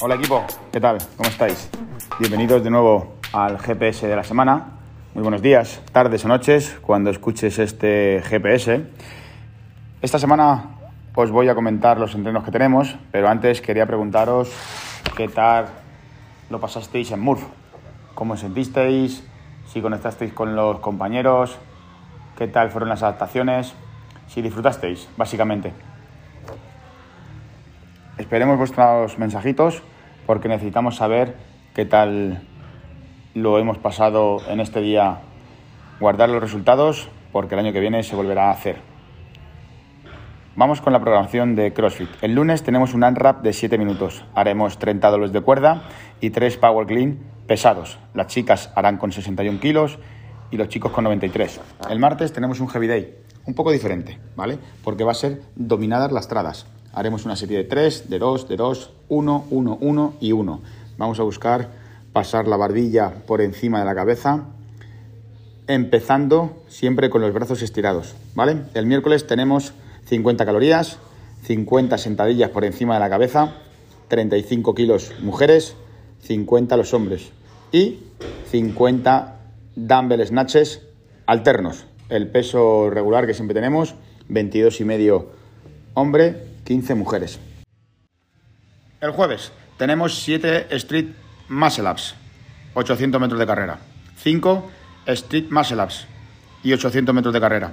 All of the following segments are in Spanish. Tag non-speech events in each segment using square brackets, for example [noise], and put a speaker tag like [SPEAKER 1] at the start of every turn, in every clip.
[SPEAKER 1] Hola equipo, ¿qué tal? ¿Cómo estáis? Bienvenidos de nuevo al GPS de la semana. Muy buenos días, tardes o noches cuando escuches este GPS. Esta semana os voy a comentar los entrenos que tenemos, pero antes quería preguntaros qué tal lo pasasteis en Murph. ¿Cómo os sentisteis? Si conectasteis con los compañeros, qué tal fueron las adaptaciones, si disfrutasteis, básicamente. Esperemos vuestros mensajitos porque necesitamos saber qué tal lo hemos pasado en este día, guardar los resultados porque el año que viene se volverá a hacer. Vamos con la programación de CrossFit. El lunes tenemos un unwrap de 7 minutos. Haremos 30 dólares de cuerda y 3 power clean pesados. Las chicas harán con 61 kilos y los chicos con 93. El martes tenemos un heavy day, un poco diferente, ¿vale? Porque va a ser dominadas las tradas. Haremos una serie de 3, de 2, de 2, 1, 1, 1 y 1. Vamos a buscar pasar la barbilla por encima de la cabeza, empezando siempre con los brazos estirados, ¿vale? El miércoles tenemos 50 calorías, 50 sentadillas por encima de la cabeza, 35 kilos mujeres, 50 los hombres y 50 dumbbell snatches alternos. El peso regular que siempre tenemos, 22 y hombre, 15 mujeres. El jueves tenemos 7 street muscle ups, 800 metros de carrera. 5 street muscle ups y 800 metros de carrera.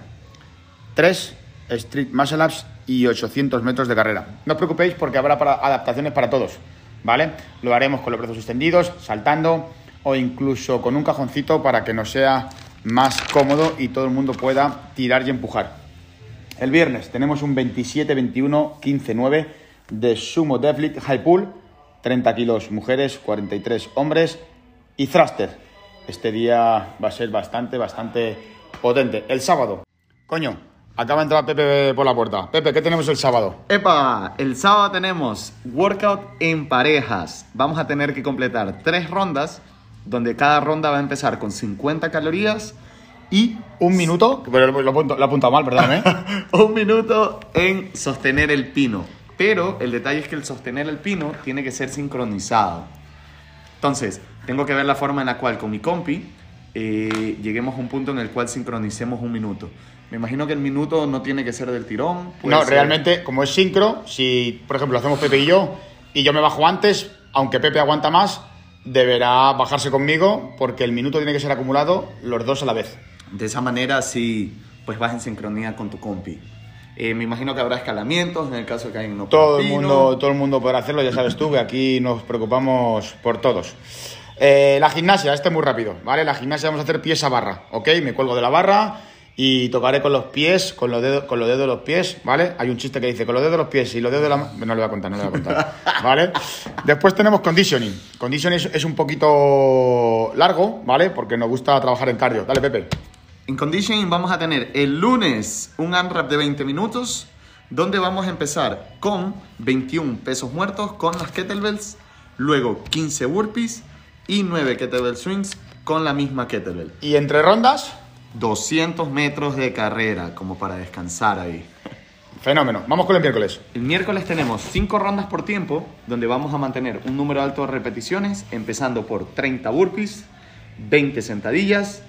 [SPEAKER 1] 3 street muscle ups y 800 metros de carrera. No os preocupéis porque habrá adaptaciones para todos, ¿vale? Lo haremos con los brazos extendidos, saltando o incluso con un cajoncito para que nos sea más cómodo y todo el mundo pueda tirar y empujar. El viernes tenemos un 27, 21, 15, 9 de Sumo Deadlift High Pool, 30 kilos mujeres, 43 hombres y thruster. Este día va a ser bastante, bastante potente. El sábado, coño, acaba de entrar Pepe por la puerta. Pepe, ¿qué tenemos el sábado?
[SPEAKER 2] Epa, el sábado tenemos workout en parejas. Vamos a tener que completar tres rondas, donde cada ronda va a empezar con 50 calorías y
[SPEAKER 1] un minuto, pero lo, he apuntado mal, perdón, [laughs]
[SPEAKER 2] un minuto en sostener el pino. Pero el detalle es que el sostener el pino tiene que ser sincronizado. Entonces, tengo que ver la forma en la cual con mi compi eh, lleguemos a un punto en el cual sincronicemos un minuto. Me imagino que el minuto no tiene que ser del tirón.
[SPEAKER 1] No, realmente, como es sincro, si por ejemplo hacemos Pepe y yo, y yo me bajo antes, aunque Pepe aguanta más, deberá bajarse conmigo porque el minuto tiene que ser acumulado los dos a la vez.
[SPEAKER 2] De esa manera sí, pues vas en sincronía con tu compi. Eh, me imagino que habrá escalamientos en el caso de que haya un
[SPEAKER 1] todo el mundo Todo el mundo podrá hacerlo, ya sabes tú que aquí nos preocupamos por todos. Eh, la gimnasia, este es muy rápido, ¿vale? La gimnasia vamos a hacer pies a barra, ¿ok? Me cuelgo de la barra y tocaré con los pies, con los dedos, con los dedos de los pies, ¿vale? Hay un chiste que dice con los dedos de los pies y los dedos de la No le voy a contar, no le voy a contar, [laughs] ¿vale? Después tenemos conditioning. Conditioning es, es un poquito largo, ¿vale? Porque nos gusta trabajar en cardio. Dale, Pepe.
[SPEAKER 2] En conditioning vamos a tener el lunes un unwrap de 20 minutos, donde vamos a empezar con 21 pesos muertos con las kettlebells, luego 15 burpees y 9 kettlebell swings con la misma kettlebell.
[SPEAKER 1] ¿Y entre rondas?
[SPEAKER 2] 200 metros de carrera, como para descansar ahí.
[SPEAKER 1] Fenómeno. Vamos con el miércoles.
[SPEAKER 2] El miércoles tenemos 5 rondas por tiempo, donde vamos a mantener un número alto de repeticiones, empezando por 30 burpees, 20 sentadillas,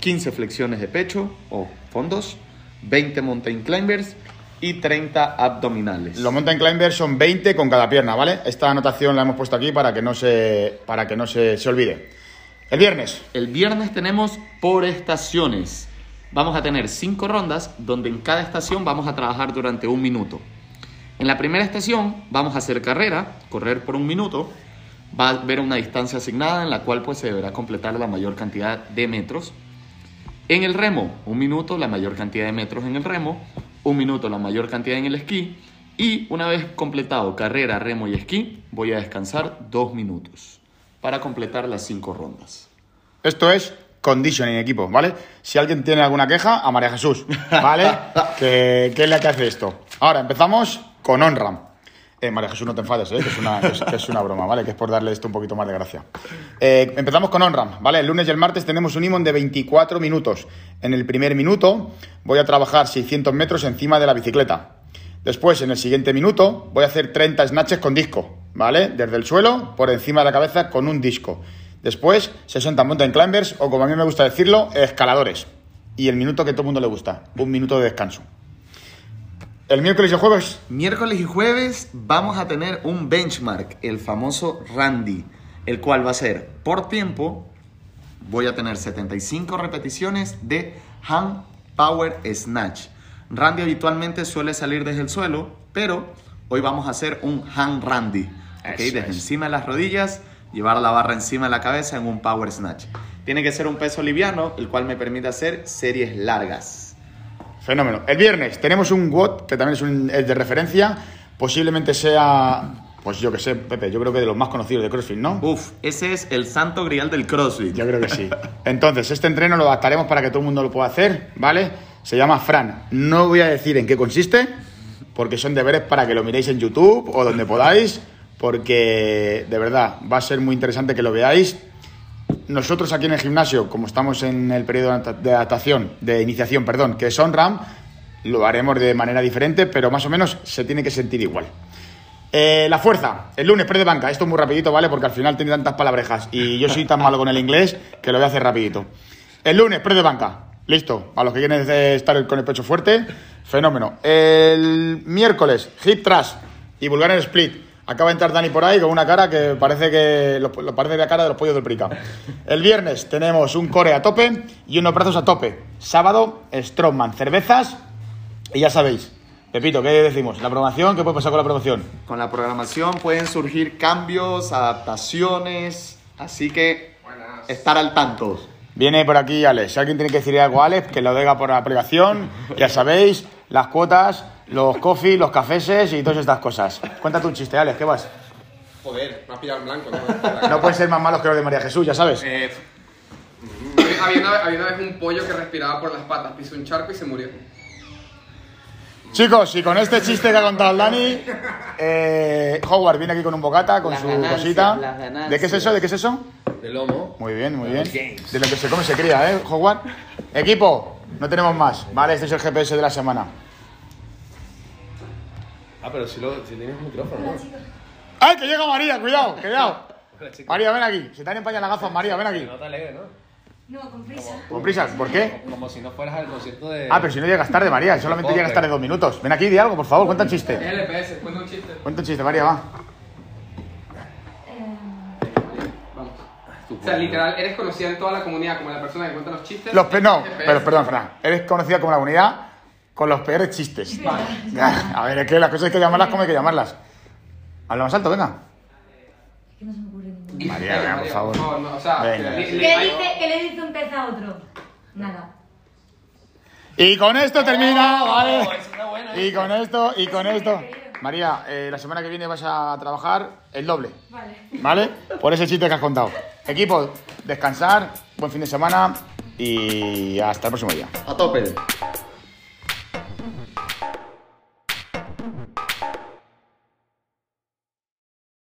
[SPEAKER 2] 15 flexiones de pecho o fondos, 20 mountain climbers y 30 abdominales.
[SPEAKER 1] Los mountain climbers son 20 con cada pierna, ¿vale? Esta anotación la hemos puesto aquí para que no se, para que no se, se olvide. El viernes.
[SPEAKER 2] El viernes tenemos por estaciones. Vamos a tener 5 rondas donde en cada estación vamos a trabajar durante un minuto. En la primera estación vamos a hacer carrera, correr por un minuto. Va a haber una distancia asignada en la cual pues se deberá completar la mayor cantidad de metros. En el remo, un minuto, la mayor cantidad de metros en el remo, un minuto, la mayor cantidad en el esquí, y una vez completado carrera, remo y esquí, voy a descansar dos minutos para completar las cinco rondas.
[SPEAKER 1] Esto es conditioning equipo, ¿vale? Si alguien tiene alguna queja, a María Jesús, ¿vale? [laughs] que, es la que hace esto. Ahora empezamos con OnRAM. Eh, María Jesús, no te enfades, ¿eh? que, es una, es, una, broma, ¿vale? Que es por darle esto un poquito más de gracia. Eh, empezamos con OnRAM, ¿vale? El lunes y el martes tenemos un IMON de 24 minutos. En el primer minuto voy a trabajar 600 metros encima de la bicicleta. Después, en el siguiente minuto, voy a hacer 30 snatches con disco. ¿vale? Desde el suelo, por encima de la cabeza, con un disco. Después, 60 mountain climbers, o como a mí me gusta decirlo, escaladores. Y el minuto que todo el mundo le gusta, un minuto de descanso. El miércoles y el jueves,
[SPEAKER 2] Miércoles y jueves vamos a tener un benchmark, el famoso Randy, el cual va a ser por tiempo. Voy a tener 75 repeticiones de hand power snatch. Randy habitualmente suele salir desde el suelo, pero hoy vamos a hacer un hand Randy. Desde
[SPEAKER 1] es.
[SPEAKER 2] encima de las rodillas, llevar la barra encima de la cabeza en un power snatch. Tiene que ser un peso liviano, el cual me permite hacer series largas.
[SPEAKER 1] Fenómeno. El viernes tenemos un WOT, que también es, un, es de referencia. Posiblemente sea, pues yo que sé, Pepe, yo creo que de los más conocidos de CrossFit, ¿no?
[SPEAKER 2] Uf, ese es el santo grial del CrossFit.
[SPEAKER 1] Yo creo que sí. [laughs] Entonces, este entreno lo adaptaremos para que todo el mundo lo pueda hacer, ¿vale? Se llama Fran. No voy a decir en qué consiste, porque son deberes para que lo miréis en YouTube o donde podáis, porque de verdad va a ser muy interesante que lo veáis. Nosotros aquí en el gimnasio, como estamos en el periodo de adaptación, de iniciación, perdón, que es on-ram, lo haremos de manera diferente, pero más o menos se tiene que sentir igual. Eh, la fuerza, el lunes, press de banca. Esto es muy rapidito, ¿vale? Porque al final tiene tantas palabrejas y yo soy tan malo con el inglés que lo voy a hacer rapidito. El lunes, press de banca. Listo. A los que quieren estar con el pecho fuerte, fenómeno. El miércoles, hip thrust y Bulgarian split. Acaba de entrar Dani por ahí con una cara que parece que lo, lo parece la cara de los pollos del prica. [laughs] El viernes tenemos un core a tope y unos brazos a tope. Sábado, strongman, cervezas y ya sabéis. Pepito, ¿qué decimos? La promoción, ¿qué puede pasar con la promoción?
[SPEAKER 2] Con la programación pueden surgir cambios, adaptaciones, así que estar al tanto.
[SPEAKER 1] Viene por aquí Alex. Si alguien tiene que decirle algo a Alex, que lo diga por la aplicación. Ya sabéis, las cuotas, los coffee, los cafeses y todas estas cosas. Cuéntate un chiste, Alex, ¿qué vas?
[SPEAKER 3] Joder, me has pillado en blanco, ¿no?
[SPEAKER 1] No pueden ser más malos que los de María Jesús, ya sabes.
[SPEAKER 3] Eh, había, una, había una vez un pollo que respiraba por las patas, pisó un charco y se murió.
[SPEAKER 1] Chicos, y con este chiste que ha contado el Dani, eh, Howard viene aquí con un bocata, con
[SPEAKER 4] Las
[SPEAKER 1] su
[SPEAKER 4] ganancias,
[SPEAKER 1] cosita.
[SPEAKER 4] las ganancias.
[SPEAKER 1] ¿De qué es eso? ¿De qué es eso?
[SPEAKER 3] De lomo.
[SPEAKER 1] Muy bien, muy bien. De lo que se come se cría, ¿eh, Howard? Equipo, no tenemos más. Vale, este es el GPS de la semana.
[SPEAKER 3] Ah, pero si, lo, si tienes un micrófono, ¿no?
[SPEAKER 1] ¡Ay, que llega María! Cuidado, cuidado. [laughs]
[SPEAKER 3] Hola.
[SPEAKER 1] María, ven aquí. Se te han empañado las gafas, María, ven aquí.
[SPEAKER 3] No te alegres, ¿no?
[SPEAKER 5] No, con prisa.
[SPEAKER 1] Con prisa, ¿por qué?
[SPEAKER 3] Como si no fueras al concierto de...
[SPEAKER 1] Ah, pero si no llegas tarde, María, solamente llegas tarde dos minutos. Ven aquí, di algo, por favor, cuenta un chiste.
[SPEAKER 3] LPS, cuenta un chiste.
[SPEAKER 1] Cuenta un chiste, María, va.
[SPEAKER 3] Vamos. O sea, literal, eres conocida en toda la comunidad como la persona que cuenta los chistes.
[SPEAKER 1] Los pe- no, pero perdón, Fran. Eres conocida como la unidad con los peores chistes. A ver, es que las cosas hay que llamarlas como hay que llamarlas. Habla más alto, venga.
[SPEAKER 5] Que no se me ocurre ninguno.
[SPEAKER 1] María, venga, por favor.
[SPEAKER 3] No, no, o sea,
[SPEAKER 1] Venga.
[SPEAKER 3] li-
[SPEAKER 5] ¿Qué, dice, ¿Qué le dice un pez a otro? Nada.
[SPEAKER 1] Y con esto termina, ¿vale?
[SPEAKER 3] eso está bueno, ¿eh?
[SPEAKER 1] Y con esto, y con esto. María, eh, la semana que viene vas a trabajar el doble.
[SPEAKER 5] Vale.
[SPEAKER 1] ¿Vale? Por ese chiste que has contado. Equipo, descansar, buen fin de semana y hasta el próximo día.
[SPEAKER 2] A tope.